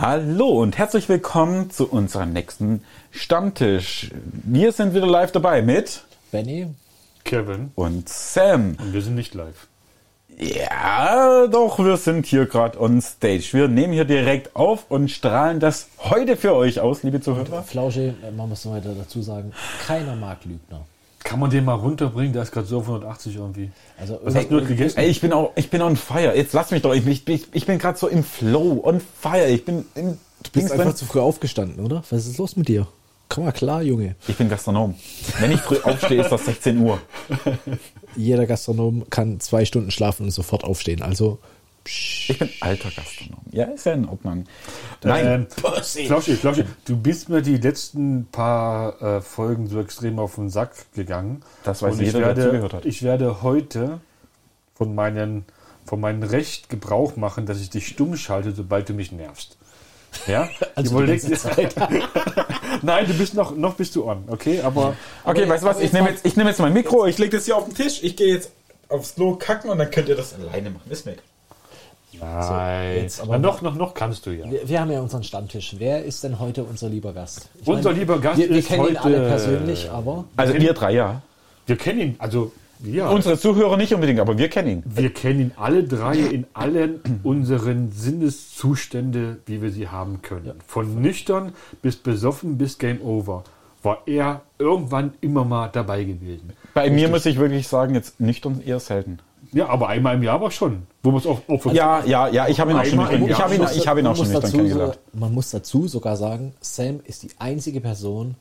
Hallo und herzlich willkommen zu unserem nächsten Stammtisch. Wir sind wieder live dabei mit Benny Kevin und Sam. und wir sind nicht live. Ja, doch, wir sind hier gerade on stage. Wir nehmen hier direkt auf und strahlen das heute für euch aus, liebe Zuhörer. Flausche, äh, man muss noch weiter dazu sagen, keiner mag Lügner. Kann man den mal runterbringen? Der ist gerade so auf 180 irgendwie. Also Was hast du heute gegessen? Ey, ich bin auch, ich bin on fire. Jetzt lass mich doch. Ich, ich, ich, ich bin gerade so im Flow, on fire. Ich bin in, du bist einfach zu früh aufgestanden, oder? Was ist los mit dir? Komm mal klar, Junge. Ich bin Gastronom. Wenn ich früh aufstehe, ist das 16 Uhr. Jeder Gastronom kann zwei Stunden schlafen und sofort aufstehen. Also Ich bin alter Gastronom. Ja, ist ja in Ordnung. Nein, Ähm, Flauschi, Flauschi, du bist mir die letzten paar äh, Folgen so extrem auf den Sack gegangen. Das weiß Und ich jeder, der werde, zugehört hat. Ich werde heute von, meinen, von meinem Recht Gebrauch machen, dass ich dich stumm schalte, sobald du mich nervst. Ja? Also die Überleg- ganze Zeit. Nein, du bist noch, noch bist du on, okay? Aber okay, aber weißt du was? Ich nehme jetzt, ich nehme jetzt mein Mikro, ich lege das hier auf den Tisch, ich gehe jetzt aufs Klo kacken und dann könnt ihr das alleine machen. Ist mir egal. Nein. jetzt aber aber noch, noch, noch kannst du ja. Wir, wir haben ja unseren Stammtisch. Wer ist denn heute unser lieber Gast? Ich Unser lieber Gast wir, wir ist kennen ihn heute- alle persönlich, aber Also kennen- ihr drei, ja. Wir kennen ihn, also ja. Unsere Zuhörer nicht unbedingt, aber wir kennen ihn. Wir kennen ihn alle drei in allen unseren Sinneszustände, wie wir sie haben können. Von nüchtern bis besoffen bis Game Over war er irgendwann immer mal dabei gewesen. Bei mir muss ich wirklich sagen, jetzt nüchtern eher selten. Ja, aber einmal im Jahr war schon. Wo man es auch, auch Ja, ja, ja, ich habe ihn auch schon nüchtern, ich habe ihn, ich habe ihn auch man schon muss nüchtern dazu kennengelernt. so- Man muss dazu sogar sagen, Sam ist die einzige Person,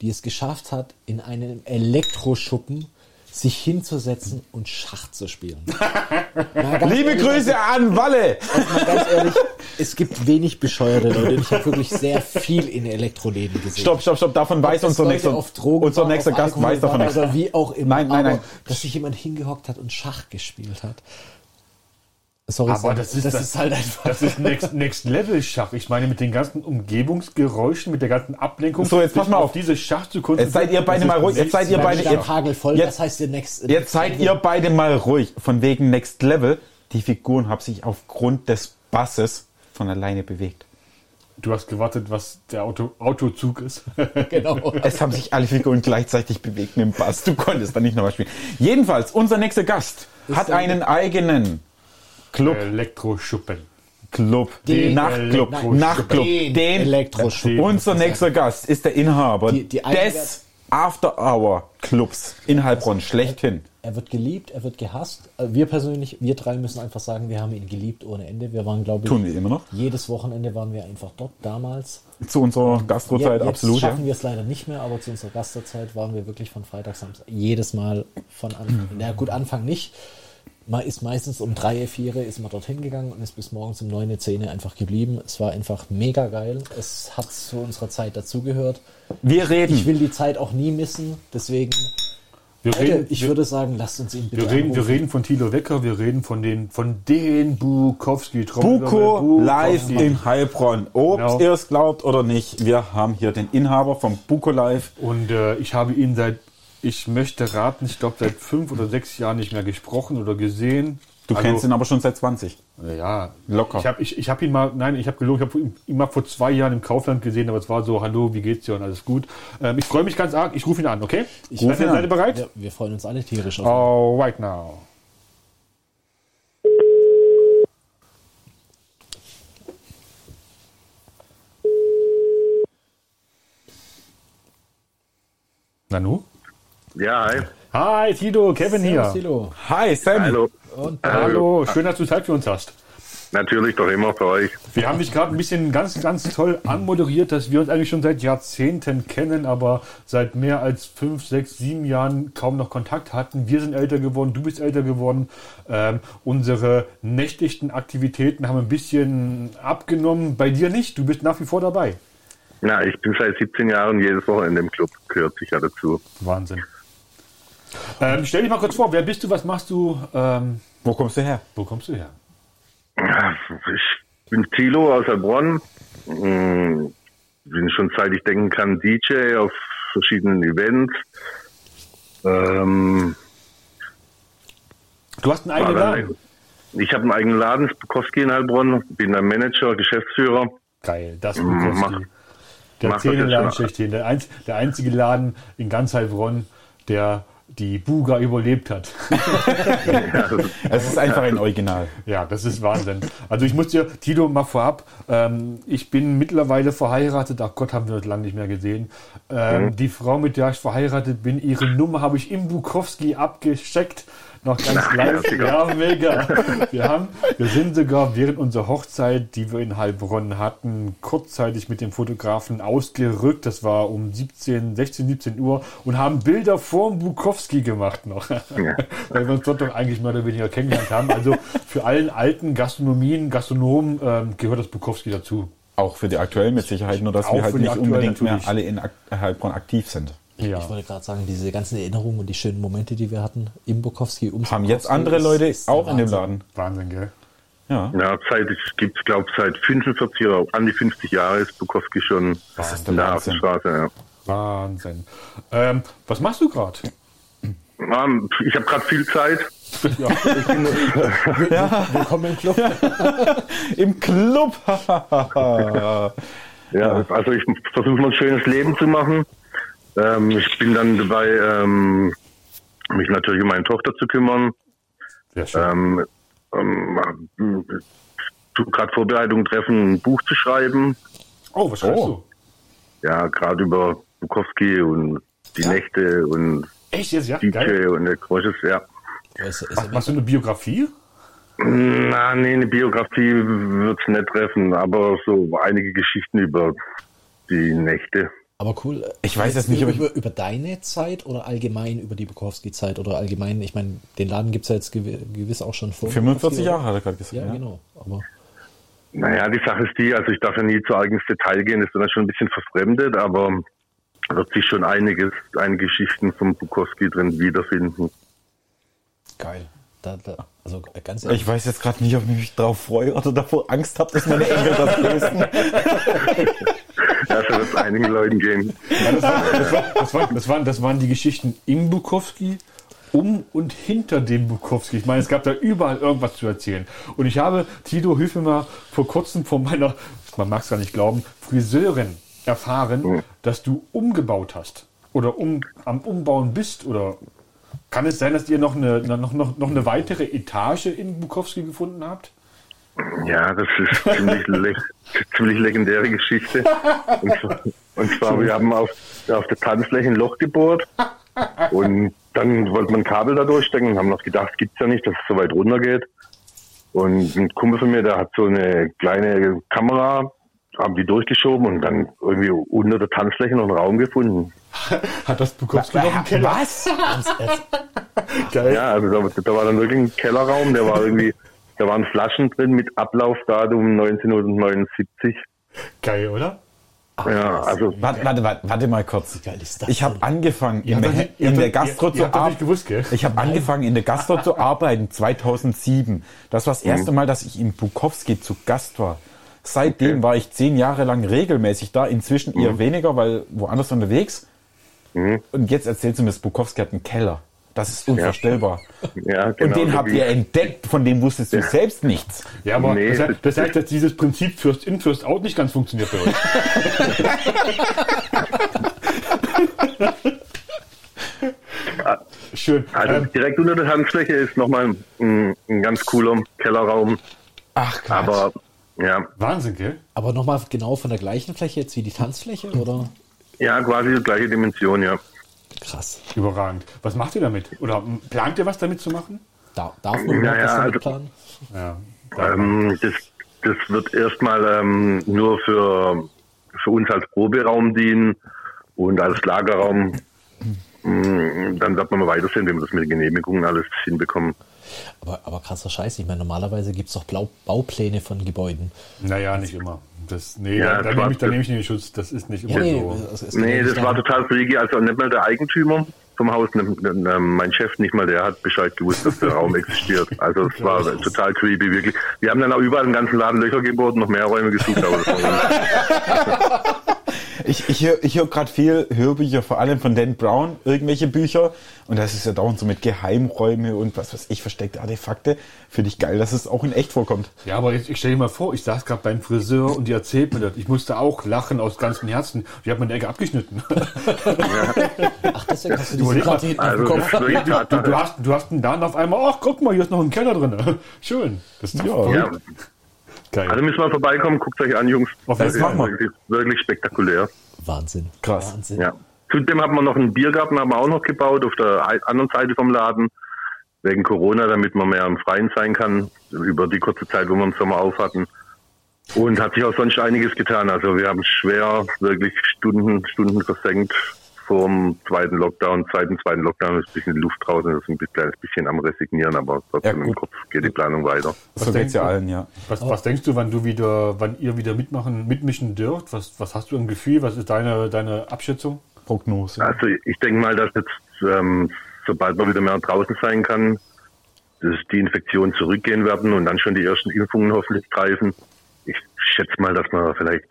die es geschafft hat, in einem Elektroschuppen sich hinzusetzen und Schach zu spielen. Liebe ehrlich, Grüße an Walle! Also ganz ehrlich, es gibt wenig bescheuerte Leute. Ich habe wirklich sehr viel in Elektroläden gesehen. Stopp, stopp, stopp, davon weiß unser nächster, auf Drogen unser nächster auf Gast Alkohol weiß davon nichts. Oder wie auch immer. Nein, nein, aber, nein. Dass sich jemand hingehockt hat und Schach gespielt hat. Sorry, Aber das ist, das das, ist halt einfach. Das ist Next, Next Level Schach. Ich meine, mit den ganzen Umgebungsgeräuschen, mit der ganzen Ablenkung. So, jetzt pass mal auf. diese Schach zu Jetzt seid ihr beide mal ruhig. Jetzt seid ihr Next beide- Level jetzt- Hagel voll, jetzt- das heißt der Next. Jetzt seid ihr beide mal ruhig. Von wegen Next Level. Die Figuren haben sich aufgrund des Basses von alleine bewegt. Du hast gewartet, was der Auto, Autozug ist. Genau. Es haben sich alle Figuren gleichzeitig bewegt mit dem Bass. Du konntest da nicht nochmal spielen. Jedenfalls, unser nächster Gast hat einen eigenen Club. Elektroschuppen. Club. Den Nachtclub. Elektro- Nachtclub. Den Den Elektroschuppen. Unser nächster Gast ist der Inhaber Die- die des After Hour Clubs in Heilbronn schlechthin. Er wird geliebt, er wird gehasst. Äh, Wir persönlich, wir drei müssen einfach sagen, wir haben ihn geliebt ohne Ende. Wir waren, glaube ich, Tun wir immer noch. jedes Wochenende waren wir einfach dort damals. Zu unserer Gastrozeit jetzt absolut. Ja. schaffen wir es leider nicht mehr, aber zu unserer Gasterzeit waren wir wirklich von Freitag, Samstag jedes Mal von Anfang. Na gut, Anfang nicht. Man ist meistens um drei, vier ist man dorthin gegangen und ist bis morgens um neun, zehn einfach geblieben. Es war einfach mega geil. Es hat zu unserer Zeit dazugehört. Wir reden. Ich will die Zeit auch nie missen. Deswegen, Wir Leute, reden, ich wir, würde sagen, lasst uns ihn bitte wir, reden, wir reden von Thilo Wecker, wir reden von den, von den Bukowski. Buko live in Heilbronn. Ob Genau. ihr es glaubt oder nicht, wir haben hier den Inhaber vom Buko Live. Und äh, ich habe ihn seit, ich möchte raten, ich glaube seit fünf oder sechs Jahren nicht mehr gesprochen oder gesehen. Du Also, kennst ihn aber schon seit 20. Ja, Locker. Ich habe ich, ich hab ihn mal, nein, ich habe gelogen, ich habe ihn, ihn mal vor zwei Jahren im Kaufland gesehen, aber es war so, hallo, wie geht's dir und alles gut. Ähm, ich freue mich ganz arg, ich rufe ihn an, okay? Ich Ruf ihn an. Seid ihr bereit? Ja, wir freuen uns alle tierisch auf ihn. All right now. Nanu? Ja, hi. Hi, Tito, Kevin hier. Servus, Thilo. Hi, Sam. Hallo. Und Hallo, schön, dass du Zeit für uns hast. Natürlich doch immer für euch. Wir haben dich gerade ein bisschen ganz, ganz toll anmoderiert, dass wir uns eigentlich schon seit Jahrzehnten kennen, aber seit mehr als fünf, sechs, sieben Jahren kaum noch Kontakt hatten. Wir sind älter geworden, du bist älter geworden. Ähm, unsere nächtlichen Aktivitäten haben ein bisschen abgenommen. Bei dir nicht, du bist nach wie vor dabei. Ja, ich bin seit 17 Jahren jedes Wochenende im Club, gehört sicher dazu. Wahnsinn. Ähm, stell dich mal kurz vor, wer bist du, was machst du, ähm, Wo kommst du her? wo kommst du her? Ich bin Thilo aus Heilbronn. Mm, Bin schon seit ich denken kann DJ auf verschiedenen Events. Ähm, Du hast einen eigenen Laden. ich habe einen eigenen Laden, Bukowski in Heilbronn, bin der Manager, Geschäftsführer Geil, das Mm, mach- Bukowski. Der schon. schlechthin. Der, einz, der einzige Laden in ganz Heilbronn, der die Buga überlebt hat. Ja, das ist- Es ist einfach ein Original. Ja, das ist Wahnsinn. Also ich muss dir, Tito, mal vorab, ähm, ich bin mittlerweile verheiratet, ach Gott, haben wir das lange nicht mehr gesehen. Ähm, Die Frau, mit der ich verheiratet bin, ihre Nummer habe ich im Bukowski abgesteckt. Noch ganz live. ja, Ja, mega. Wir, haben, wir sind sogar während unserer Hochzeit, die wir in Heilbronn hatten, kurzzeitig mit dem Fotografen ausgerückt. Das war um 17, 16, 17 Uhr und haben Bilder vorm Bukowski gemacht noch. Weil wir uns dort doch eigentlich mehr oder weniger kennengelernt haben. Also für allen alten Gastronomien, Gastronomen ähm, gehört das Bukowski dazu. Auch für die aktuellen mit Sicherheit, nur dass Auch wir halt nicht unbedingt mehr natürlich. alle in Ak Heilbronn aktiv sind. Ja. Ich wollte gerade sagen, diese ganzen Erinnerungen und die schönen Momente, die wir hatten im Bukowski, um Haben jetzt andere ist- Leute ist der auch in dem. Laden. Wahnsinn, gell? Ja. ja, seit, es gibt, glaube seit 45 oder an die 50 Jahre ist Bukowski schon Das ist in der Wahnsinn. Hafenstraße. Ja. Wahnsinn. Ähm, was machst du gerade? Ähm, Ich habe gerade viel Zeit. Willkommen im Club. Im Club. Ja, also ich versuche mal ein schönes Leben zu machen. Ähm, ich bin dann dabei, ähm, mich natürlich um meine Tochter zu kümmern. Sehr schön. Ähm, ähm, tu gerade Vorbereitungen treffen, ein Buch zu schreiben. oh, was schreibst oh. Ja, gerade über Bukowski und die Nächte und du? Echt jetzt? Ja, geil. DJ und der Großes, ja. Es, es, Mach, machst du eine Biografie? Na, nee, eine Biografie wird's nicht treffen, aber so einige Geschichten über die Nächte. Aber cool. Ich weiß jetzt nicht, ob ich- über, über deine Zeit oder allgemein über die Bukowski-Zeit oder allgemein, ich meine, den Laden gibt es ja jetzt gewi- gewiss auch schon vor. 45 Bukowski, Jahre hat er gerade gesagt. Ja, Ja, genau. Aber Naja, die Sache ist die, also ich darf ja nie zu arg ins Detail gehen, ist dann schon ein bisschen verfremdet, aber wird sich schon einiges, einige Geschichten vom Bukowski drin wiederfinden. geil. Da, da, also ganz Ich weiß jetzt gerade nicht, ob ich mich drauf freue oder davor Angst habe, dass meine Enkel das lesen. Ja, so wird es einigen Leuten gehen. Ja, das, war, das, war, das, war, das, waren, das waren die Geschichten im Bukowski, um und hinter dem Bukowski. Ich meine, es gab da überall irgendwas zu erzählen. Und ich habe, Tito, hilf mir mal, vor kurzem von meiner, man mag es gar nicht glauben, Friseurin erfahren, dass du umgebaut hast. Oder um, am Umbauen bist. Oder kann es sein, dass ihr noch eine, noch, noch, noch eine weitere Etage in Bukowski gefunden habt? Ja, das ist ziemlich, le ziemlich legendäre Geschichte. Und zwar, und zwar wir haben auf, auf der Tanzfläche ein Loch gebohrt und dann wollte man Kabel da durchstecken und haben noch gedacht, gibt's ja nicht, dass es so weit runter geht. Und ein Kumpel von mir, der hat so eine kleine Kamera, haben die durchgeschoben und dann irgendwie unter der Tanzfläche noch einen Raum gefunden. Hat das Bukowski noch einen Keller? Was? Geil. Ja, also da, da war dann wirklich ein Kellerraum, der war irgendwie, da waren Flaschen drin mit Ablaufdatum 1979. Geil, oder? Ja, also Warte, warte, warte, warte mal kurz. geil ist das Ich habe angefangen, in, habt der, in der Gastro ihr- zu arbeiten. Ich habe angefangen, in der Gastro zu arbeiten 2007. Das war das erste Mhm. Mal, dass ich in Bukowski zu Gast war. Seitdem war ich zehn Jahre lang regelmäßig da, inzwischen Mhm. eher weniger, weil woanders unterwegs. Und jetzt erzählst du mir, das Bukowski hat einen Keller. Das ist unvorstellbar. ja, genau. Und den habt wie- ihr entdeckt, von dem wusstest du selbst nichts. Ja, aber Nee, das, das- heißt, das heißt, dass dieses Prinzip First in, First out nicht ganz funktioniert bei euch. Schön. Also Ähm, direkt unter der Tanzfläche ist nochmal ein, ein ganz cooler Kellerraum. Ach, Quatsch. Aber ja, Wahnsinn, gell? Aber nochmal genau von der gleichen Fläche jetzt wie die Tanzfläche oder? ja, quasi die gleiche Dimension, ja. Krass. Überragend. Was macht ihr damit? Oder plant ihr was damit zu machen? Da, darf man überhaupt Ja, was ja, damit also- planen? Ja. Ähm, das, das wird erstmal ähm, nur für, für uns als Proberaum dienen und als Lagerraum. Mm, Dann wird man mal weitersehen, wenn wir das mit den Genehmigungen alles hinbekommen. Aber, aber krasser Scheiß. Ich meine, normalerweise gibt es doch Blau Baupläne von Gebäuden. Naja, nicht immer. Das, nee, Ja, da, das nehme ich, da nehme ich den Schutz. Das ist nicht immer nee, so. es- Nee, das war total freaky. Also nicht mal der Eigentümer vom Haus, ne, ne, mein Chef nicht mal, der hat Bescheid gewusst, dass der Raum existiert. Also es war total creepy, wirklich. Wir haben dann auch überall im ganzen Laden Löcher gebohrt, noch mehr Räume gesucht, aber das war Ich, ich höre ich hör gerade viel Hörbücher, vor allem von Dan Brown, irgendwelche Bücher. Und das ist ja dauernd so mit Geheimräume und was weiß ich, versteckte Artefakte. Finde ich geil, dass es auch in echt vorkommt. Ja, aber ich, ich stelle dir mal vor, ich saß gerade beim Friseur und die erzählt mir das. Ich musste auch lachen aus ganzem Herzen. Die hat meine Ecke abgeschnitten. Ach, deswegen hast du diese Platte hinten Also, wirklich Du, du, hast, du hast einen dann auf einmal, ach guck mal, hier ist noch ein Keller drin. Schön. Das ist Ja, verrückt. Geil. also müssen wir vorbeikommen, guckt euch an, Jungs. Auf Das ist Fall. machen wir. wirklich, wirklich spektakulär. Wahnsinn. Krass. Wahnsinn. Ja. Zudem haben wir noch einen Biergarten haben wir auch noch gebaut auf der anderen Seite vom Laden. Wegen Corona, damit man mehr im Freien sein kann, über die kurze Zeit, wo wir im Sommer auf hatten. Und hat sich auch sonst einiges getan. Also wir haben schwer wirklich Stunden, Stunden versenkt vor dem zweiten Lockdown. Dem zweiten Lockdown ist ein bisschen Luft draußen, das ist ein kleines bisschen am Resignieren, aber trotzdem Ja, im. Kopf geht die Planung weiter. So denkst geht's ja du? allen, ja. Was, was denkst du, wann du wieder, wann ihr wieder mitmachen, mitmischen dürft? Was, was hast du ein Gefühl? Was ist deine, deine Abschätzung? Prognose. Also ich denke mal, dass jetzt, ähm, sobald man wieder mehr draußen sein kann, dass die Infektionen zurückgehen werden und dann schon die ersten Impfungen hoffentlich greifen. Ich schätze mal, dass wir vielleicht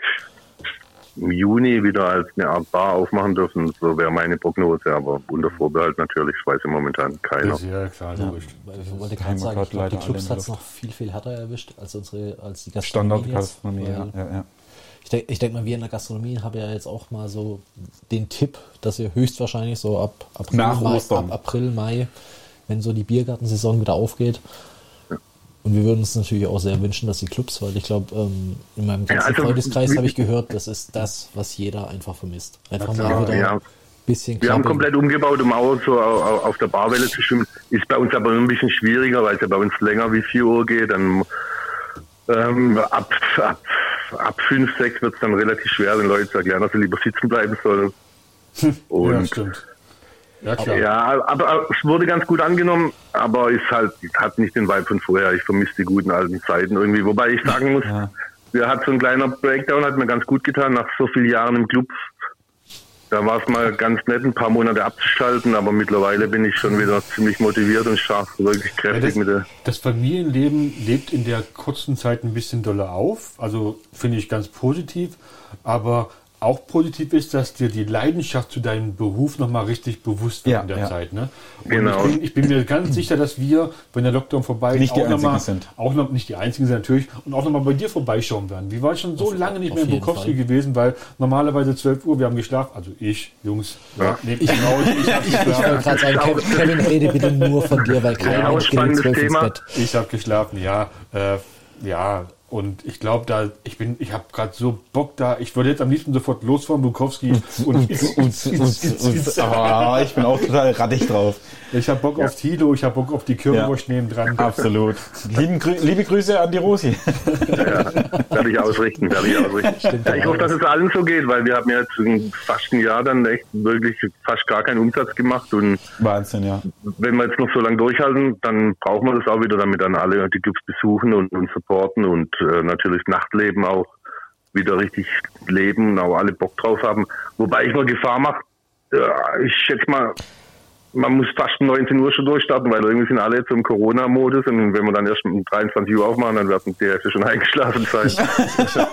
im Juni wieder als eine Art Bar aufmachen dürfen. So wäre meine Prognose, aber unter Vorbehalt natürlich, das weiß ich momentan keiner. Ist ja klar. Weil Ich wollte gerade sagen, ich glaube, die Clubs hat es noch viel, viel härter erwischt als unsere, als die Gastronomie. Standardgastronomie, ja, ja, ja. Ich denke ich denk mal, wir in der Gastronomie haben ja jetzt auch mal so den Tipp, dass ihr höchstwahrscheinlich so ab April, Nach Mai, ab April, Mai, wenn so die Biergartensaison wieder aufgeht. Und wir würden uns natürlich auch sehr wünschen, dass die Clubs, weil ich glaube, ähm, in meinem ganzen also, Freundeskreis habe ich gehört, das ist das, was jeder einfach vermisst. Einfach mal wieder ja. ein bisschen Wir haben komplett umgebaut, um auch so au- au- auf der Barwelle zu schwimmen. Ist bei uns aber ein bisschen schwieriger, weil es ja bei uns länger wie 4 Uhr geht. Dann ähm, ab, ab, ab 5, 6 wird es dann relativ schwer, den Leuten zu erklären, dass sie lieber sitzen bleiben sollen. Ja, Und stimmt. Ja, klar. ja, aber, es wurde ganz gut angenommen, aber ist halt, hat nicht den Vibe von vorher. Ich vermisse die guten alten Zeiten irgendwie. Wobei ich sagen muss, wir hat so ein kleiner Breakdown, hat mir ganz gut getan, nach so vielen Jahren im Club. Da war es mal ganz nett, ein paar Monate abzuschalten, aber mittlerweile bin ich schon wieder ziemlich motiviert und scharf, wirklich Ja, kräftig das, mit der. das Familienleben lebt in der kurzen Zeit ein bisschen doller auf. Also finde ich ganz positiv. Aber auch positiv ist, dass dir die Leidenschaft zu deinem Beruf nochmal richtig bewusst wird Ja, in der ja. Zeit. Ne? Und Genau. ich, bin, ich bin mir ganz sicher, dass wir, wenn der Lockdown vorbei ist, Nicht die auch noch Einzigen mal, sind. auch noch nicht die einzigen sind natürlich, und auch nochmal bei dir vorbeischauen werden. Wir waren schon so Auf- lange nicht mehr in Bukowski Fall. gewesen, weil normalerweise 12 Uhr, wir haben geschlafen, also ich, Jungs, Ja. nehmt mich raus, ich habe Ich wollte geschlafen. gerade sagen, Kevin, Kevin, rede bitte nur von dir, weil kein Ja, Mensch geht um spannendes 12 ins Thema. Bett. Ich habe geschlafen, ja. Äh, ja, und ich glaube, da ich bin, ich habe gerade so Bock da. Ich würde jetzt am liebsten sofort losfahren, Bukowski. Und Ah, ich bin auch total rattig drauf. Ich habe Bock auf Tilo, ich habe Bock auf die Currywurst neben dran. Absolut. Lieben, Grü liebe Grüße an die Rosi. Werde ich ausrichten, werde ich ausrichten. Ja, ich hoffe, dass es allen so geht, weil wir haben ja jetzt fast ein Jahr dann echt wirklich fast gar keinen Umsatz gemacht und Wahnsinn, ja. wenn wir jetzt noch so lange durchhalten, dann brauchen wir das auch wieder, damit dann alle die Clubs besuchen und, und supporten und äh, natürlich Nachtleben auch wieder richtig leben und auch alle Bock drauf haben. Wobei ich mal Gefahr mache, ja, ich schätze mal, man muss fast um 19 Uhr schon durchstarten, weil irgendwie sind alle jetzt im Corona-Modus und wenn wir dann erst um 23 Uhr aufmachen, dann werden die Hälfte schon eingeschlafen sein.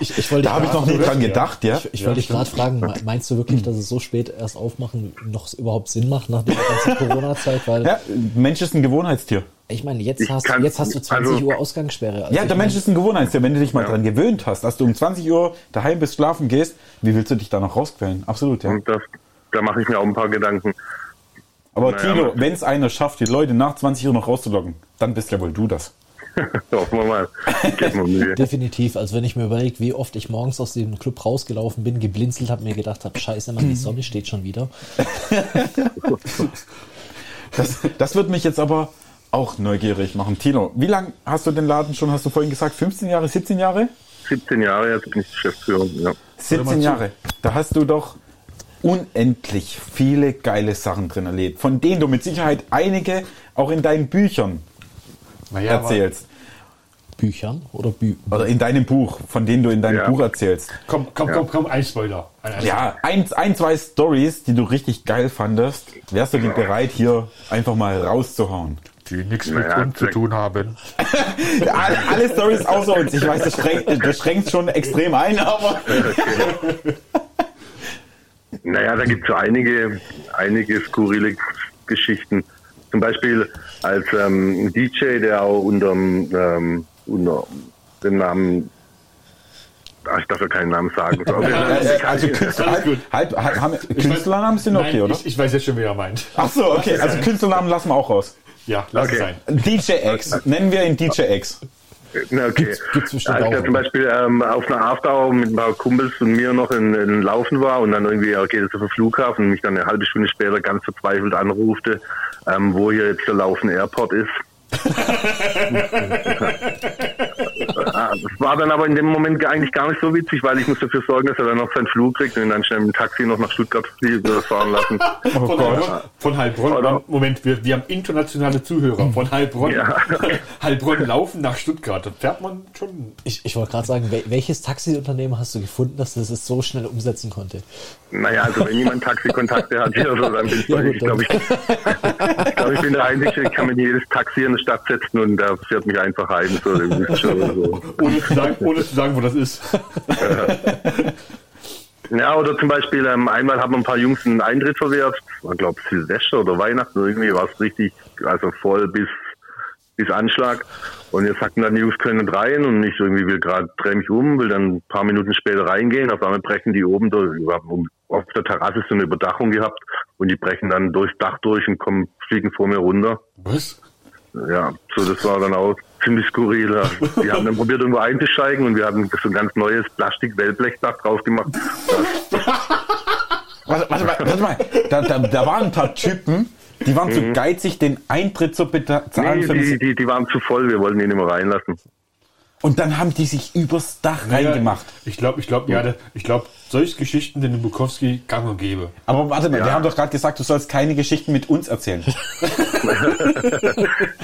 Ich, ich wollte Da habe ich noch nie dran gedacht, ja. Ich, ich wollte dich gerade fragen, me- meinst du wirklich, dass es so spät erst aufmachen noch überhaupt Sinn macht nach der ganzen Corona-Zeit? Weil Ja, Mensch ist ein Gewohnheitstier. ich meine, jetzt Ich hast, kann- jetzt hast du 20 also- Uhr Ausgangssperre. Also Ja, ich der mein, Mensch ist ein Gewohnheitstier. Wenn du dich mal dran gewöhnt hast, dass du um 20 Uhr daheim bist, schlafen gehst, wie willst du dich da noch rausquälen? Absolut, ja. Und das, da mache ich mir auch ein paar Gedanken. Aber Naja, Tilo, wenn es einer schafft, die Leute nach 20 Uhr noch rauszulocken, dann bist ja wohl du das. Hoffen wir mal. Definitiv. Also wenn ich mir überlege, wie oft ich morgens aus dem Club rausgelaufen bin, geblinzelt habe, mir gedacht habe, scheiße, Mann, die Sonne steht schon wieder. Das, das wird mich jetzt aber auch neugierig machen. Tilo, wie lange hast du den Laden schon, hast du vorhin gesagt, 15 Jahre, 17 Jahre? 17 Jahre jetzt bin ich Geschäftsführer. Ja. 17 Jahre. Da hast du doch unendlich viele geile Sachen drin erlebt, von denen du mit Sicherheit einige auch in deinen Büchern Naja, erzählst. Büchern oder Bü Oder in deinem Buch, von denen du in deinem Ja. Buch erzählst. Komm, komm, komm, komm, ein Spoiler. Ein, ein Ja, ein, ein, zwei Stories, die du richtig geil fandest, wärst du dir bereit, hier einfach mal rauszuhauen? Die nichts mit Naja, uns zu tun haben. Alle, alle Stories außer uns. Ich weiß, das schränkt, das schränkt schon extrem ein, aber Naja, da gibt es so einige, einige skurrile Geschichten. Zum Beispiel als ähm, DJ, der auch unter, ähm, unter dem Namen, ach, ich darf ja keinen Namen sagen. So, aber Äh, äh, also Künstler, Alles gut. halb, halb, haben, Künstlernamen sind okay, Nein, oder? Ich, ich weiß jetzt schon, wer er meint. Ach so, okay. Also Künstlernamen lassen wir auch raus. Ja, lass Okay. es sein. DJ X. Nennen wir ihn DJ X. Na, okay. Gibt's- gibt's bestimmt Als auch, der zum? Beispiel ähm, auf einer Afterhour mit ein paar Kumpels und mir noch in, in Laufen war und dann irgendwie er geht jetzt auf den Flughafen und mich dann eine halbe Stunde später ganz verzweifelt anrufte, ähm, wo hier jetzt der Laufen Airport ist. Das war dann aber in dem Moment eigentlich gar nicht so witzig, weil ich muss dafür sorgen, dass er dann noch seinen Flug kriegt und ihn dann schnell mit dem Taxi noch nach Stuttgart fahren lassen. Oh Von Gott. Heilbronn, von Heilbronn Oder- Moment, wir, wir haben internationale Zuhörer. Von Heilbronn, Ja. Heilbronn laufen nach Stuttgart. Da fährt man schon. Ich, ich wollte gerade sagen, wel welches Taxiunternehmen hast du gefunden, dass das es so schnell umsetzen konnte? Naja, also wenn jemand Taxikontakte hat hier so, dann bin ich, Ja, gut, ich glaube, ich, ich, glaub, ich bin der Einzige, ich kann mich in jedes Taxi in der Stadt setzen und der fährt mich einfach heim. So, das ist schon so. Ohne zu sagen, ohne zu sagen wo das ist. Ja, oder zum Beispiel, ähm, einmal haben ein paar Jungs einen Eintritt verwehrt, war glaube Silvester oder Weihnachten, irgendwie war es richtig, also voll bis bis Anschlag. Und wir sagten dann, die Jungs können nicht rein und ich irgendwie will gerade, dreh mich um, will dann ein paar Minuten später reingehen, auf einmal brechen die oben durch, auf der Terrasse so eine Überdachung gehabt und die brechen dann durchs Dach durch und kommen, fliegen vor mir runter. Was? Ja, so das war dann auch ziemlich skurril. Die haben dann probiert irgendwo einzusteigen und wir hatten so ein ganz neues Plastik-Wellblechdach drauf gemacht. Warte, warte, warte, warte mal. Da, da, da waren ein paar Typen, die waren zu geizig, den Eintritt zu bezahlen. Nee, die, die, die waren zu voll, wir wollten ihn immer reinlassen. Und dann haben die sich übers Dach reingemacht. Ich glaube, ich glaube, ja, ich glaube, solche Geschichten in Bukowski gang und gäbe. Aber warte mal, Ja. wir haben doch gerade gesagt, du sollst keine Geschichten mit uns erzählen.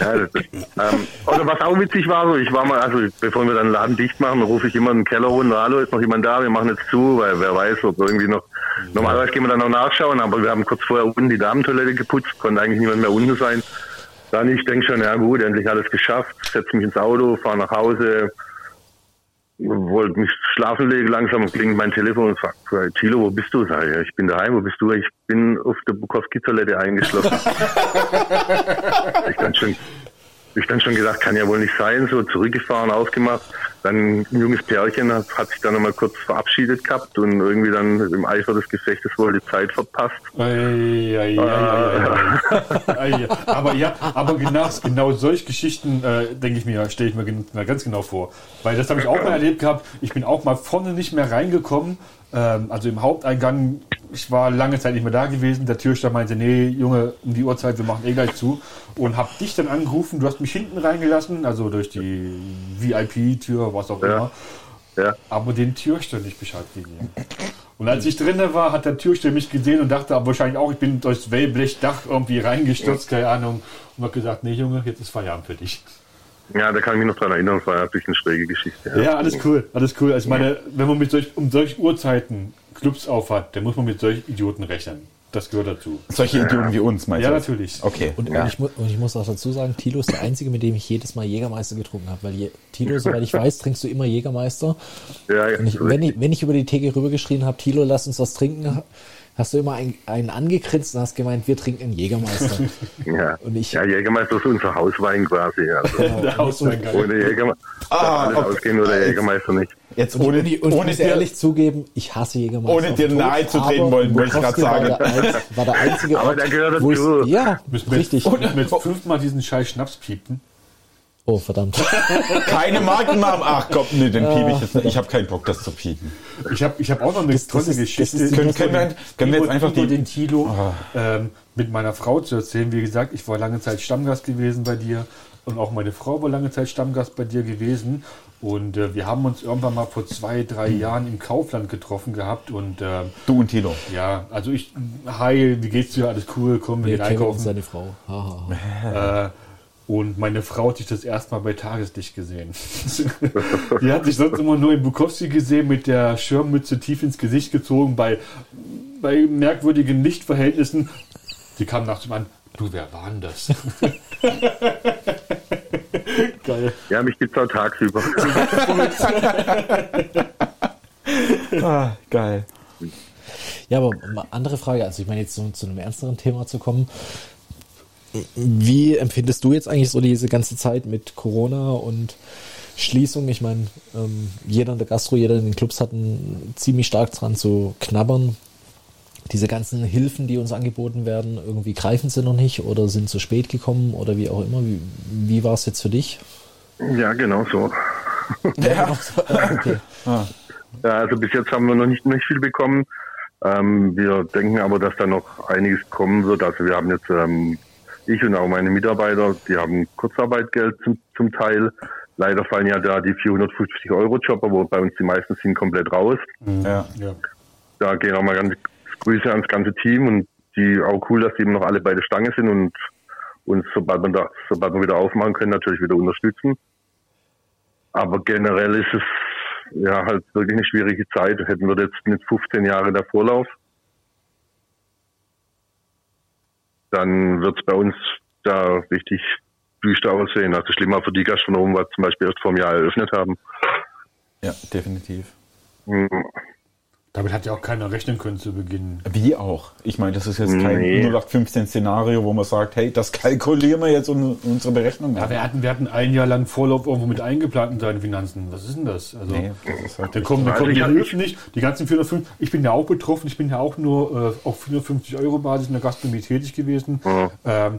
Ja, das ist, ähm, oder was auch witzig war, so ich war mal, also bevor wir dann den Laden dicht machen, rufe ich immer in den Keller runter, hallo, ist noch jemand da, wir machen jetzt zu, weil wer weiß, ob irgendwie noch, normalerweise gehen wir dann noch nachschauen, aber wir haben kurz vorher unten die Damentoilette geputzt, konnte eigentlich niemand mehr unten sein. Dann ich denke schon, ja gut, endlich alles geschafft, setze mich ins Auto, fahre nach Hause, wollte mich schlafen legen, langsam klingelt mein Telefon und fragt, hey, Thilo, wo bist du? Sag ich, ich bin daheim, wo bist du? Ich bin auf der Bukowski-Toilette eingeschlossen. ich dann schon, ich dann schon gedacht, kann ja wohl nicht sein, so zurückgefahren, ausgemacht. Dann ein junges Pärchen hat, hat sich dann nochmal kurz verabschiedet gehabt und irgendwie dann im Eifer des Gefechtes wohl die Zeit verpasst. Ei, ei. Aber ja, aber genau, genau solche Geschichten, äh, denke ich mir, stelle ich mir ganz genau vor. Weil das habe ich auch mal erlebt gehabt. Ich bin auch mal vorne nicht mehr reingekommen. Ähm, also im Haupteingang, ich war lange Zeit nicht mehr da gewesen. Der Türsteher meinte, nee, Junge, um die Uhrzeit, wir machen eh gleich zu. Und habe dich dann angerufen, du hast mich hinten reingelassen, also durch die VIP-Tür, was auch immer. Ja. aber den Türsteher nicht Bescheid gegeben. Und als ich drinnen war, hat der Türsteher mich gesehen und dachte aber wahrscheinlich auch, ich bin durchs Wellblechdach irgendwie reingestürzt, keine Ahnung. Und hat gesagt, nee Junge, jetzt ist Feierabend für dich. Ja, da kann ich mich noch dran erinnern, das war natürlich eine schräge Geschichte. Ja, alles cool, alles cool. Also ich meine, wenn man mit solch, um solche Uhrzeiten Clubs aufhat, dann muss man mit solchen Idioten rechnen. Das gehört dazu. Solche Idioten wie uns, meinst Ja, du? natürlich. Okay. Und, ja. und, ich, und ich muss auch dazu sagen, Tilo ist der Einzige, mit dem ich jedes Mal Jägermeister getrunken habe. Weil je, Tilo, soweit ich weiß, trinkst du immer Jägermeister. Ja, ja, Und ich, wenn, ich, wenn ich über die Theke rübergeschrien habe, Tilo, lass uns was trinken, hast du immer einen, einen angekritzt und hast gemeint, wir trinken einen Jägermeister. ja. Und ich- ja, Jägermeister ist unser Hauswein quasi. Also, Der Hauseingang. ohne Jägermeister Ah, okay. ausgehen oder der Jägermeister nicht. Jetzt Und, ohne, und, ich- und ich ohne muss dir, ehrlich zugeben, ich hasse Jägermeister. Ohne dir nahe zu treten aber wollen, wollte ich Bukowski grad War der, war der einzige Aber Ort, der gehört wo ich- dazu. Ja, richtig. Jetzt, wir jetzt fünfmal diesen scheiß Schnaps piepen. Oh, verdammt. keine Markennamen. Ach komm, nee, den piep ich jetzt nicht. Ich habe keinen Bock, das zu piepen. Ich habe ich hab auch noch eine Das- das tolle ist- das Geschichte. ist die- Können- können wir- können wir jetzt einfach über die- den Tilo Ah. ähm, mit meiner Frau zu erzählen. Wie gesagt, ich war lange Zeit Stammgast gewesen bei dir und auch meine Frau war lange Zeit Stammgast bei dir gewesen. Und äh, wir haben uns irgendwann mal vor zwei, drei Hm. Jahren im Kaufland getroffen gehabt. Und ähm, Du und Tilo. ja, also ich, hi, wie geht's dir? Alles cool, komm, wir Wir gehen einkaufen. seine Frau. Ha, ha, ha. Äh, und meine Frau hat sich das erstmal bei Tageslicht gesehen. Die hat sich sonst immer nur in Bukowski gesehen, mit der Schirmmütze tief ins Gesicht gezogen, bei, bei merkwürdigen Lichtverhältnissen. Die kam nachts an, du, wer war denn das? Geil. Ja, mich gibt's auch tagsüber. Ah, geil. Ja, aber andere Frage, also ich meine jetzt so zu einem ernsteren Thema zu kommen. Wie empfindest du jetzt eigentlich so diese ganze Zeit mit Corona und Schließung? Ich meine, ähm, jeder in der Gastro, jeder in den Clubs hat ziemlich stark dran zu knabbern. Diese ganzen Hilfen, die uns angeboten werden, irgendwie greifen sie noch nicht oder sind zu spät gekommen oder wie auch immer. Wie, wie war es jetzt für dich? Ja, genau so. Ja, okay. Ah, Ja, also bis jetzt haben wir noch nicht, nicht viel bekommen. Ähm, wir denken aber, dass da noch einiges kommen wird. Also wir haben jetzt, ähm, ich und auch meine Mitarbeiter, die haben Kurzarbeitgeld zum, zum Teil. Leider fallen ja da die 450 Euro Jobber, wo bei uns die meisten sind, komplett raus. ja. Ja. Da gehen auch mal ganz Grüße ans ganze Team und die auch cool, dass die eben noch alle bei der Stange sind und uns, sobald wir da, sobald wir wieder aufmachen können, natürlich wieder unterstützen. Aber generell ist es ja halt wirklich eine schwierige Zeit. Hätten wir jetzt nicht 15 Jahre der Vorlauf, dann wird es bei uns da richtig düster aussehen. Also schlimmer für die Gastronomen, was zum Beispiel erst vor einem Jahr eröffnet haben. ja, definitiv. Hm, Damit hat ja auch keiner rechnen können zu Beginn. Wie auch. Ich meine, das ist jetzt kein Nee. 0815-Szenario, wo man sagt, hey, das kalkulieren wir jetzt in unsere Berechnung. Ja, wir hatten, wir hatten ein Jahr lang Vorlauf irgendwo mit eingeplant in seinen Finanzen. Was ist denn das? Also, nee, das ist halt Da kommen, da kommen die ich- Hilfen nicht. Die ganzen 450. Ich bin ja auch betroffen. Ich bin ja auch nur äh, auf 450 Euro Basis in der Gastronomie tätig gewesen. Ja. Ähm,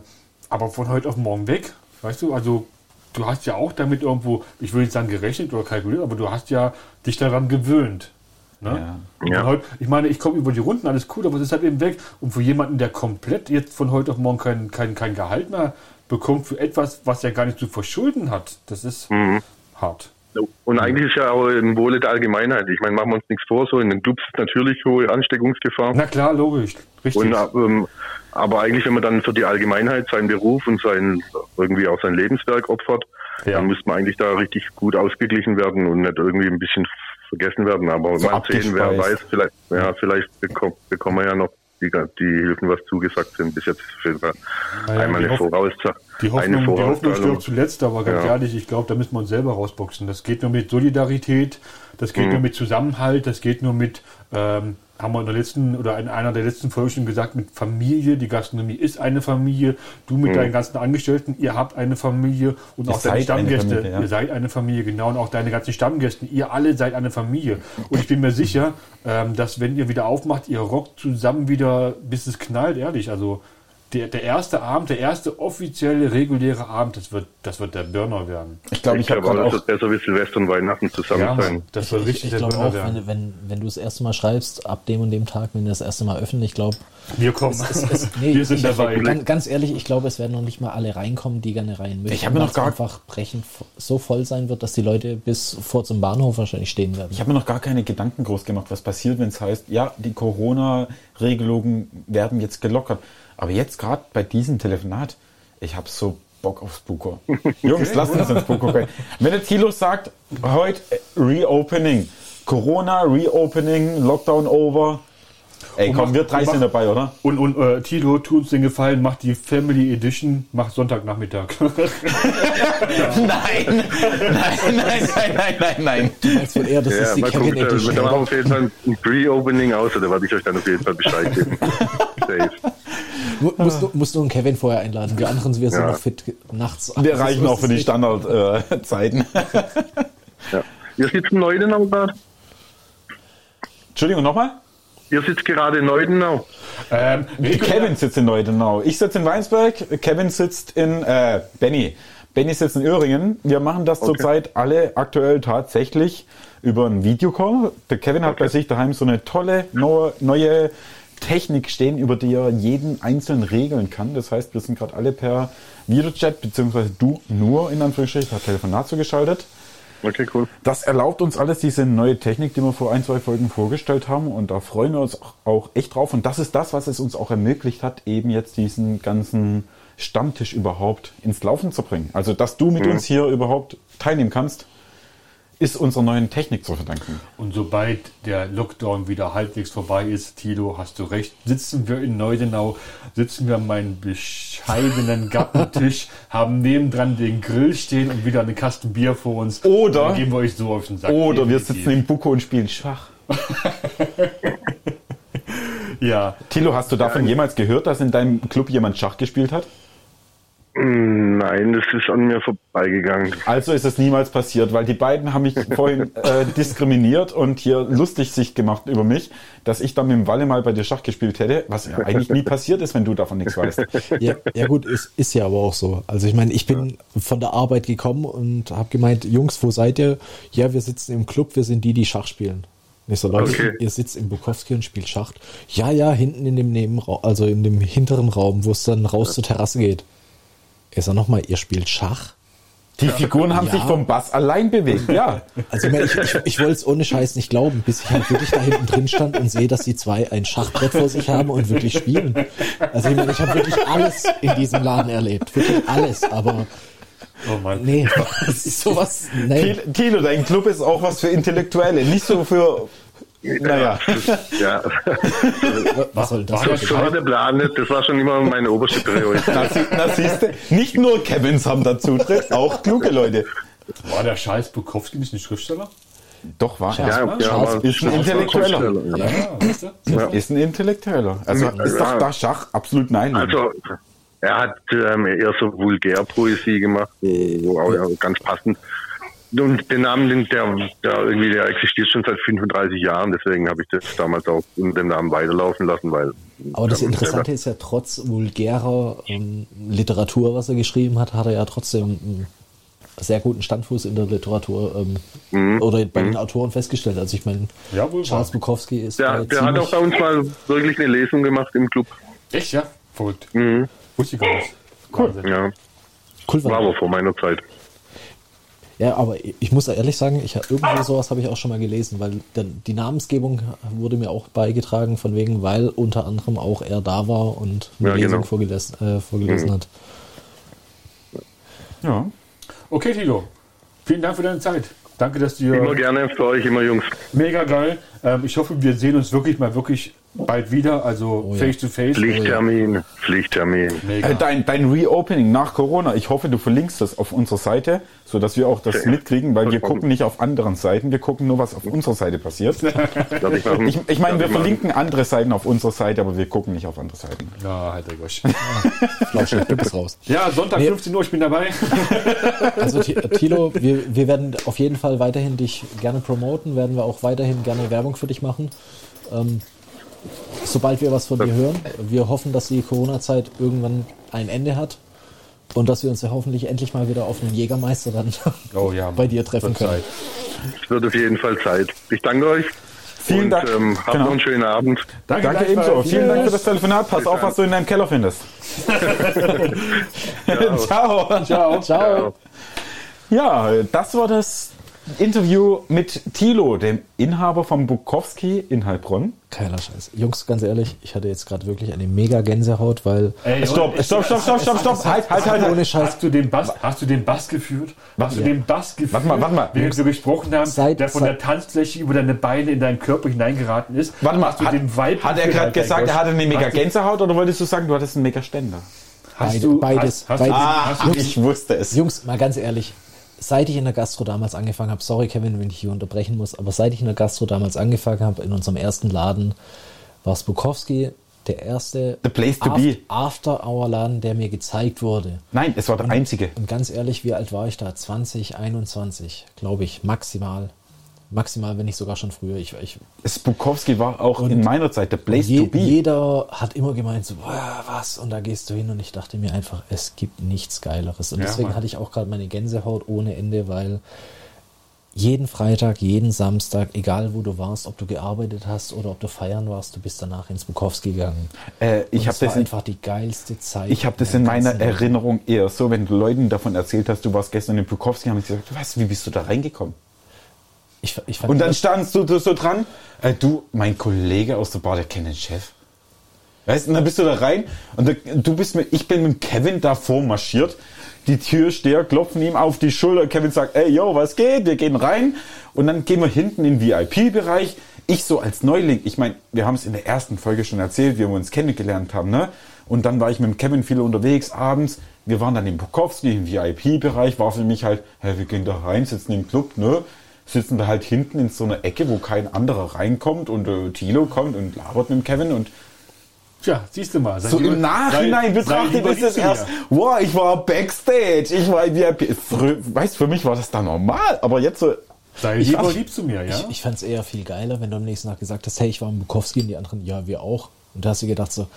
aber von heute auf morgen weg. Weißt du, also du hast ja auch damit irgendwo, ich will nicht sagen gerechnet oder kalkuliert, aber du hast ja dich daran gewöhnt. Ne? Ja. Heute, ich meine, ich komme über die Runden, alles cool, aber es ist halt eben weg. Und für jemanden, der komplett jetzt von heute auf morgen kein, kein, kein Gehalt mehr bekommt für etwas, was er gar nicht zu verschulden hat, das ist Mhm. hart. Und eigentlich ist ja auch im Wohle der Allgemeinheit. Ich meine, machen wir uns nichts vor, so in den Clubs ist natürlich hohe Ansteckungsgefahr. Na klar, logisch. Richtig. Und, ähm, aber eigentlich, wenn man dann für die Allgemeinheit seinen Beruf und sein, irgendwie auch sein Lebenswerk opfert, Ja. dann müsste man eigentlich da richtig gut ausgeglichen werden und nicht irgendwie ein bisschen vergessen werden. Aber So sehen, wer weiß, vielleicht, ja, vielleicht bekommt, bekommen wir ja noch die, die Hilfen, was zugesagt sind. Bis jetzt auf jeden Fall Naja, einmal eine, Hoff- Voraus Die Hoffnung, eine die Hoffnung Vorauszahlung. stirbt zuletzt, aber ganz Ja. ehrlich, ich glaube, da müssen wir uns selber rausboxen. Das geht nur mit Solidarität, das geht Mhm. nur mit Zusammenhalt, das geht nur mit, ähm, haben wir in der letzten oder in einer der letzten Folgen schon gesagt, mit Familie. Die Gastronomie ist eine Familie. Du Mhm. mit deinen ganzen Angestellten, ihr habt eine Familie und Ihr auch deine Stammgäste. Familie, ja. Ihr seid eine Familie, genau, und auch deine ganzen Stammgäste. Ihr alle seid eine Familie. Und ich bin mir sicher, ähm, dass wenn ihr wieder aufmacht, ihr rockt zusammen wieder, bis es knallt, ehrlich. Also der, der erste Abend, der erste offizielle, reguläre Abend, das wird, das wird der Burner werden. Ich glaube, ich habe glaube, das auch wird besser wie Silvester und Weihnachten zusammen Ja, sein. Das Ich, richtig ich der glaube Burner auch, werden. wenn, wenn, wenn du das erste Mal schreibst, ab dem und dem Tag, wenn wir das erste Mal öffnen, ich glaube, Wir kommen. es, es, nee, Wir sind ich, dabei. Ganz, ganz ehrlich, ich glaube, es werden noch nicht mal alle reinkommen, die gerne rein möchten. Ich habe mir noch es gar- einfach brechend so voll sein wird, dass die Leute bis vor zum Bahnhof wahrscheinlich stehen werden. Ich habe mir noch gar keine Gedanken groß gemacht, was passiert, wenn es heißt, ja, die Corona-Regelungen werden jetzt gelockert. Aber jetzt gerade bei diesem Telefonat, ich habe so Bock auf Spooker. Jungs, lasst uns ins Spooker gehen. Wenn der Thilo sagt, heute äh, Reopening, Corona, Reopening, Lockdown over. Ey, Und komm, wir drei sind dabei, oder? Und, und äh, Tilo, tu uns den Gefallen, mach die Family Edition, mach Sonntagnachmittag. Nein, nein, nein, nein, nein, nein, nein. Meinst wohl eher, das Ja, ist die mal Kevin gucken, Edition. da machen wir auf jeden Fall ein Pre-Opening aus, da werde ich euch dann auf jeden Fall Bescheid geben. Safe. Mu- Musst du, musst du einen Kevin vorher einladen. Wir anderen, wir sind Ja. noch fit nachts. Wir reichen auch für die Standardzeiten. Ja. Ihr sitzt in Neudenau gerade? Entschuldigung, nochmal? Ihr sitzt gerade in Neudenau. ähm, Kevin sitzt in Neudenau. Ich sitze in Weinsberg. Kevin sitzt in, äh, Benny. Benny sitzt in Öhringen. Wir machen das zurzeit alle aktuell tatsächlich über einen Videocall. Der Kevin hat bei sich daheim so eine tolle neue, neue Technik stehen, über die er jeden einzeln regeln kann. Das heißt, wir sind gerade alle per Videochat, beziehungsweise du nur in Anführungsstrichen per Telefonat zugeschaltet. Okay, cool. Das erlaubt uns alles diese neue Technik, die wir vor ein, zwei Folgen vorgestellt haben. Und da freuen wir uns auch echt drauf. Und das ist das, was es uns auch ermöglicht hat, eben jetzt diesen ganzen Stammtisch überhaupt ins Laufen zu bringen. Also, dass du mit uns hier überhaupt teilnehmen kannst, ist unserer neuen Technik zu verdanken. Und sobald der Lockdown wieder halbwegs vorbei ist, Tilo, hast du recht, sitzen wir in Neudenau, sitzen wir an meinem bescheidenen Gartentisch, haben nebendran den Grill stehen und wieder eine Kasten Bier vor uns. Oder- geben wir euch so auf den Sack. Oder wir sitzen im Buko und spielen Schach. Ja. Tilo, hast du davon jemals gehört, dass in deinem Club jemand Schach gespielt hat? Nein, das ist an mir vorbeigegangen. Also ist es niemals passiert, weil die beiden haben mich vorhin äh, diskriminiert und hier lustig sich gemacht über mich, dass ich dann mit dem Walle mal bei dir Schach gespielt hätte, was ja eigentlich nie passiert ist, wenn du davon nichts weißt. Ja, ja gut, ist, ist ja aber auch so. Also ich meine, ich bin von der Arbeit gekommen und habe gemeint, Jungs, wo seid ihr? Ja, wir sitzen im Club, wir sind die, die Schach spielen. Und ich so, Leute, Okay. ihr sitzt im Bukowski und spielt Schach. Ja, ja, hinten in dem Nebenraum, also in dem hinteren Raum, wo es dann raus zur Terrasse geht. Ich sag nochmal, ihr spielt Schach? Die Figuren haben Ja. sich vom Bass allein bewegt, ja. Also ich, meine, ich, ich, wollte es ohne Scheiß nicht glauben, bis ich halt wirklich da hinten drin stand und sehe, dass die zwei ein Schachbrett vor sich haben und wirklich spielen. Also ich meine, ich habe wirklich alles in diesem Laden erlebt. Wirklich alles, aber Oh Mann. nee, sowas, nee. Tilo, dein Club ist auch was für Intellektuelle, nicht so für, naja. Ja, Was soll das? War das war der Plan. Das war schon immer meine oberste Priorität. Na, siehst du, nicht nur Kevins haben da Zutritt, auch kluge Leute. War der Scheiß Bukowski nicht ein Schriftsteller? Doch, war Ja, er. ja, Charles ist ein Intellektueller. Ja. Ja, weißt du? Ist ein Intellektueller. Also ist doch da Schach absolut nein. Also, er hat ähm, eher so Vulgärpoesie gemacht, wo auch ja, ganz passend. Und den Namen, den- der, der irgendwie, der existiert schon seit 35 Jahren, deswegen habe ich das damals auch unter dem Namen weiterlaufen lassen, weil. Aber das Interessante ist ja, trotz vulgärer ähm, Literatur, was er geschrieben hat, hat er ja trotzdem einen sehr guten Standfuß in der Literatur ähm, oder bei den Autoren festgestellt. Also ich meine, Ja, Charles. Bukowski ist Der, der hat auch bei uns mal wirklich eine Lesung gemacht im Club. Echt, ja? Verrückt. Mhm. Wusste ich gar nicht. Cool. Ja, cool war war. aber vor meiner Zeit. Ja, aber ich muss ehrlich sagen, ich irgendwo sowas habe ich auch schon mal gelesen, weil der, die Namensgebung wurde mir auch beigetragen, von wegen, weil unter anderem auch er da war und eine Ja, Lesung genau. vorgelesen, äh, vorgelesen hat. Ja. Okay, Tilo. Vielen Dank für deine Zeit. Danke, dass du Immer hier gerne für euch, immer Jungs. mega geil. Ähm, ich hoffe, wir sehen uns wirklich mal wirklich bald wieder, also Oh ja. face to face. Pflichttermin, Pflichttermin. Äh, Dein, dein Reopening nach Corona, ich hoffe, du verlinkst das auf unserer Seite, so dass wir auch das Ja. mitkriegen, weil wir gucken nicht auf anderen Seiten, wir gucken nur, was auf unserer Seite passiert. Darf ich? Ich, ich meine, wir verlinken andere Seiten auf unserer Seite, aber wir gucken nicht auf andere Seiten. Ja, halt Gosch. Flauschig, du bist raus. Ja, Sonntag Nee. 15 Uhr, ich bin dabei. Also Ti- Tilo, wir, wir werden auf jeden Fall weiterhin dich gerne promoten, werden wir auch weiterhin gerne Werbung für dich machen. Ähm, sobald wir was von dir hören. Wir hoffen, dass die Corona-Zeit irgendwann ein Ende hat und dass wir uns ja hoffentlich endlich mal wieder auf einen Jägermeister dann Oh ja, bei dir treffen können. Es wird auf jeden Fall Zeit. Ich danke euch. Vielen und, Dank. Ähm, habt Genau. noch einen schönen Abend. Danke, Danke ebenso. Vielen Dank für Yes. das Telefonat. Pass auf, was du in deinem Keller findest. Ciao. Ciao. Ciao. Ja, das war das Interview mit Thilo, dem Inhaber vom Bukowski in Heilbronn. Geiler Scheiß. Jungs, ganz ehrlich, ich hatte jetzt gerade wirklich eine mega Gänsehaut, weil Ey, Stopp, und- stopp, stopp, stopp, stopp, stopp. Halt, halt, halt. ohne Scheiß. Hast du den Bass, hast du den Bass geführt? Hast du Ja. den Bass geführt? Warte mal, warte mal. Während wir gesprochen haben, Seit- der von seit- der Tanzfläche über deine Beine in deinen Körper hineingeraten ist. Warte mal, hast du hat, den Vibe hat er gerade gesagt, er hatte eine mega Gänsehaut oder wolltest du sagen, du hattest einen mega Ständer? Hast Beide- du, beides, Hast, hast, beides. Du, Ah, ich wusste es. Jungs, mal ganz ehrlich, seit ich in der Gastro damals angefangen habe, sorry Kevin, wenn ich hier unterbrechen muss, aber seit ich in der Gastro damals angefangen habe, in unserem ersten Laden, war Spukowski der erste The place to be. After-Hour-Laden, der mir gezeigt wurde. Nein, es war der einzige. Und ganz ehrlich, wie alt war ich da? 20, 21, glaube ich, maximal. Maximal, wenn nicht sogar schon früher. Ich, ich, Spukowski war auch in meiner Zeit der place je, to be. jeder hat immer gemeint, so, was? Und da gehst du hin und ich dachte mir einfach, es gibt nichts Geileres. Und Ja, deswegen Mann. hatte ich auch gerade meine Gänsehaut ohne Ende, weil jeden Freitag, jeden Samstag, egal wo du warst, ob du gearbeitet hast oder ob du feiern warst, du bist danach ins Bukowski gegangen. Äh, ich habe es war das, in, einfach die geilste Zeit. ich hab das in meiner. Erinnerung eher so, wenn du Leuten davon erzählt hast, du warst gestern in Bukowski, haben sie gesagt, was, wie bist du da reingekommen? Ich, ich Und dann standst du so, dran, äh, du, mein Kollege aus der Bar, der kennt den Chef. Weißt du, und dann bist du da rein und da, du bist mit, ich bin mit Kevin davor marschiert. Die Tür steht, klopfen ihm auf die Schulter. Kevin sagt, ey, yo, was geht? Wir gehen rein. Und dann gehen wir hinten in den VIP-Bereich. Ich so als Neuling, ich meine, wir haben es in der ersten Folge schon erzählt, wie wir uns kennengelernt haben, ne? Und dann war ich mit dem Kevin viel unterwegs abends. Wir waren dann im Bukowski, im VIP-Bereich. War für mich halt, hey, wir gehen da rein, sitzen im Club, ne? Sitzen wir halt hinten in so einer Ecke, wo kein anderer reinkommt und äh, Tilo kommt und labert mit dem Kevin und Tja, siehst du mal. so im Nachhinein betrachtet ist es erst, wow, ich war Backstage, ich war VIP. Frü- Weißt, für mich war das da normal, aber jetzt so, Sei ich lieber lieb zu mir, ja? Ich, ich fand es eher viel geiler, wenn du am nächsten Tag gesagt hast, hey, ich war im Bukowski und die anderen, ja, wir auch. Und da hast du gedacht so,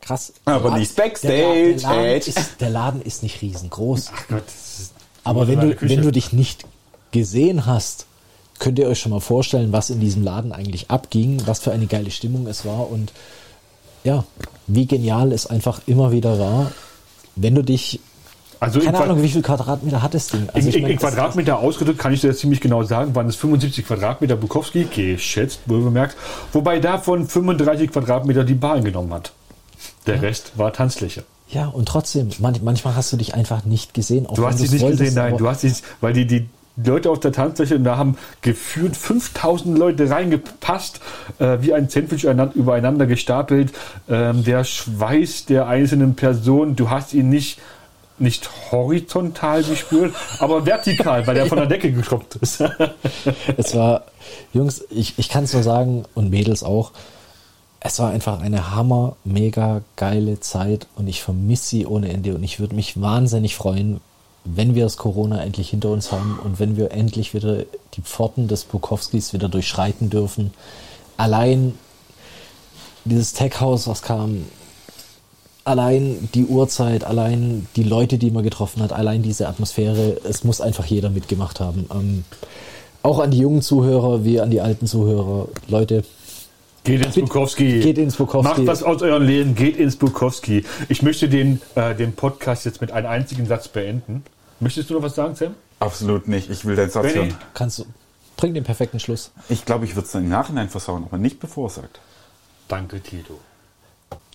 krass. Aber Laden- nicht Backstage, Der, der, Laden ist, der Laden ist nicht riesengroß. Ach Gott, das ist Aber wenn du, wenn du dich nicht gesehen hast, könnt ihr euch schon mal vorstellen, was in diesem Laden eigentlich abging, was für eine geile Stimmung es war und ja, wie genial es einfach immer wieder war, wenn du dich, Also in keine Ahnung, wie viel Quadratmeter hat das Ding? Also in, meine, in das- Quadratmeter ausgedrückt kann ich dir ziemlich genau sagen, waren es 75 Quadratmeter Bukowski, geschätzt, wohl bemerkt, wobei davon 35 Quadratmeter die Bar eingenommen hat. Der Rest war Tanzfläche. Ja, und trotzdem, man, manchmal hast du dich einfach nicht gesehen. auch Du hast dich nicht wolltest, gesehen, nein, du hast dich, weil die, die Leute auf der Tanzfläche, und da haben gefühlt 5000 Leute reingepasst, äh, wie ein Sandwich einander- übereinander gestapelt. Ähm, der Schweiß der einzelnen Personen, du hast ihn nicht, nicht horizontal gespürt, aber vertikal, weil er von der Decke getropft ist. Es war, Jungs, ich, ich kann es nur sagen und Mädels auch, es war einfach eine hammer, mega geile Zeit und ich vermisse sie ohne Ende und ich würde mich wahnsinnig freuen, wenn wir das Corona endlich hinter uns haben und wenn wir endlich wieder die Pforten des Bukowskis wieder durchschreiten dürfen. Allein dieses Tech-Haus, was kam, allein die Uhrzeit, allein die Leute, die man getroffen hat, allein diese Atmosphäre, es muss einfach jeder mitgemacht haben. Ähm, auch an die jungen Zuhörer wie an die alten Zuhörer. Leute, Geht ins Bukowski. geht ins Bukowski. Macht was aus euren Leben, geht ins Bukowski. Ich möchte den, äh, den Podcast jetzt mit einem einzigen Satz beenden. Möchtest du noch was sagen, Sam? absolut nicht. Ich will den Satz Benny? hören. kannst du, bring den perfekten Schluss. Ich glaube, ich würde es im Nachhinein versauen, aber nicht bevor er sagt. Danke, Tito.